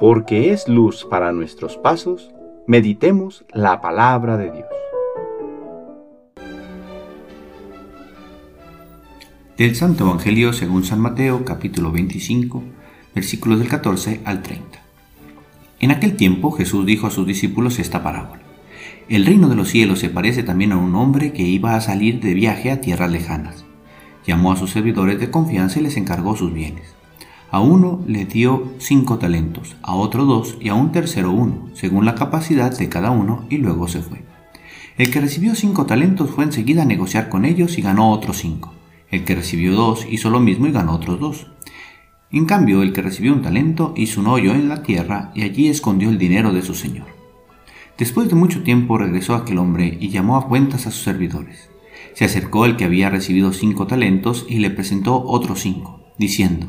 porque es luz para nuestros pasos, meditemos la palabra de Dios. Del Santo Evangelio según San Mateo capítulo 25 versículos del 14 al 30. En aquel tiempo Jesús dijo a sus discípulos esta parábola. El reino de los cielos se parece también a un hombre que iba a salir de viaje a tierras lejanas. Llamó a sus servidores de confianza y les encargó sus bienes. A uno le dio cinco talentos, a otro dos y a un tercero uno, según la capacidad de cada uno, y luego se fue. El que recibió cinco talentos fue enseguida a negociar con ellos y ganó otros cinco. El que recibió dos hizo lo mismo y ganó otros dos. En cambio, el que recibió un talento hizo un hoyo en la tierra y allí escondió el dinero de su señor. Después de mucho tiempo regresó aquel hombre y llamó a cuentas a sus servidores. Se acercó el que había recibido cinco talentos y le presentó otros cinco, diciendo,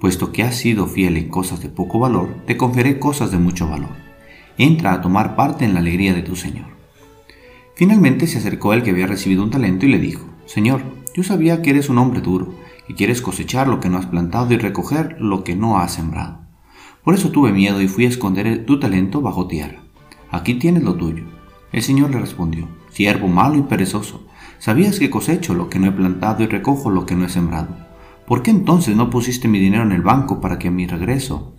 puesto que has sido fiel en cosas de poco valor, te confiaré cosas de mucho valor. Entra a tomar parte en la alegría de tu señor. Finalmente se acercó el que había recibido un talento y le dijo, Señor, yo sabía que eres un hombre duro, y quieres cosechar lo que no has plantado y recoger lo que no has sembrado. Por eso tuve miedo y fui a esconder tu talento bajo tierra. Aquí tienes lo tuyo. El Señor le respondió, siervo malo y perezoso, ¿sabías que cosecho lo que no he plantado y recojo lo que no he sembrado? ¿Por qué entonces no pusiste mi dinero en el banco para que a mi regreso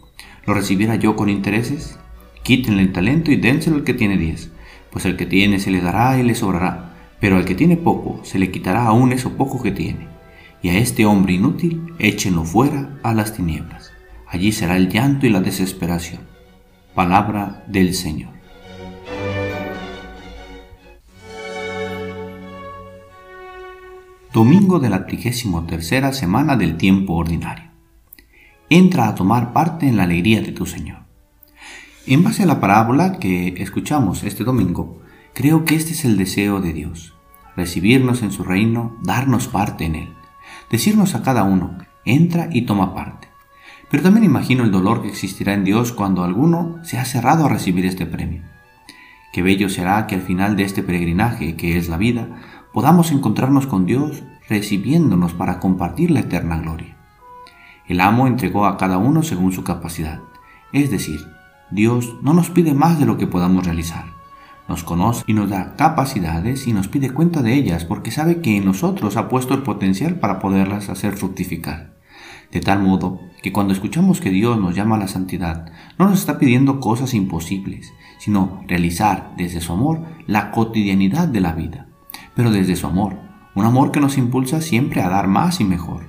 lo recibiera yo con intereses? Quítenle el talento y dénselo al que tiene diez, pues al que tiene se le dará y le sobrará, pero al que tiene poco se le quitará aún eso poco que tiene. Y a este hombre inútil échenlo fuera a las tinieblas. Allí será el llanto y la desesperación. Palabra del Señor. Domingo de la trigésimo tercera semana del tiempo ordinario. Entra a tomar parte en la alegría de tu Señor. En base a la parábola que escuchamos este domingo, creo que este es el deseo de Dios, recibirnos en su reino, darnos parte en él, decirnos a cada uno, entra y toma parte. Pero también imagino el dolor que existirá en Dios cuando alguno se ha cerrado a recibir este premio. Qué bello será que al final de este peregrinaje, que es la vida, podamos encontrarnos con Dios recibiéndonos para compartir la eterna gloria. El amo entregó a cada uno según su capacidad, es decir, Dios no nos pide más de lo que podamos realizar. Nos conoce y nos da capacidades y nos pide cuenta de ellas porque sabe que en nosotros ha puesto el potencial para poderlas hacer fructificar. De tal modo que cuando escuchamos que Dios nos llama a la santidad, no nos está pidiendo cosas imposibles, sino realizar desde su amor la cotidianidad de la vida, pero desde su amor, un amor que nos impulsa siempre a dar más y mejor.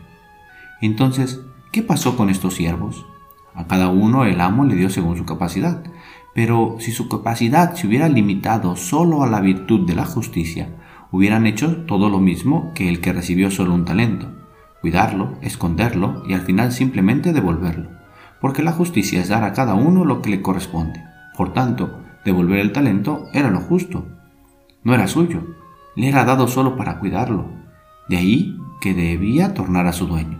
Entonces, ¿qué pasó con estos siervos? A cada uno el amo le dio según su capacidad, pero si su capacidad se hubiera limitado solo a la virtud de la justicia, hubieran hecho todo lo mismo que el que recibió solo un talento cuidarlo, esconderlo y al final simplemente devolverlo, porque la justicia es dar a cada uno lo que le corresponde. Por tanto, devolver el talento era lo justo. No era suyo, le era dado solo para cuidarlo. De ahí que debía tornar a su dueño.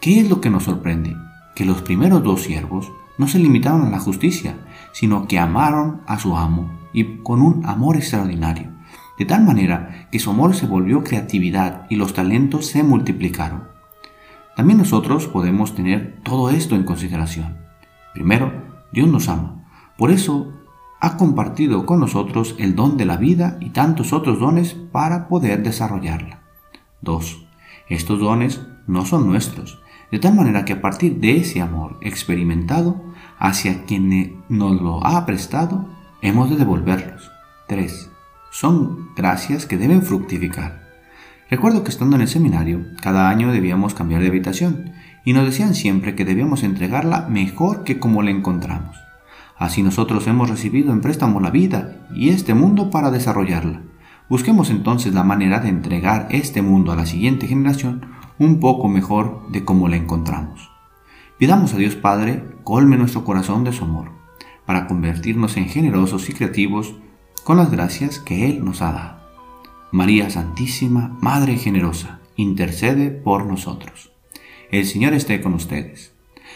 ¿Qué es lo que nos sorprende? Que los primeros dos siervos no se limitaron a la justicia, sino que amaron a su amo y con un amor extraordinario de tal manera que su amor se volvió creatividad y los talentos se multiplicaron. También nosotros podemos tener todo esto en consideración. Primero, Dios nos ama. Por eso ha compartido con nosotros el don de la vida y tantos otros dones para poder desarrollarla. 2. Estos dones no son nuestros, de tal manera que a partir de ese amor experimentado hacia quien nos lo ha prestado, hemos de devolverlos. 3 son gracias que deben fructificar. Recuerdo que estando en el seminario, cada año debíamos cambiar de habitación y nos decían siempre que debíamos entregarla mejor que como la encontramos. Así nosotros hemos recibido en préstamo la vida y este mundo para desarrollarla. Busquemos entonces la manera de entregar este mundo a la siguiente generación un poco mejor de como la encontramos. Pidamos a Dios Padre colme nuestro corazón de su amor, para convertirnos en generosos y creativos con las gracias que Él nos ha dado. María Santísima, Madre generosa, intercede por nosotros. El Señor esté con ustedes.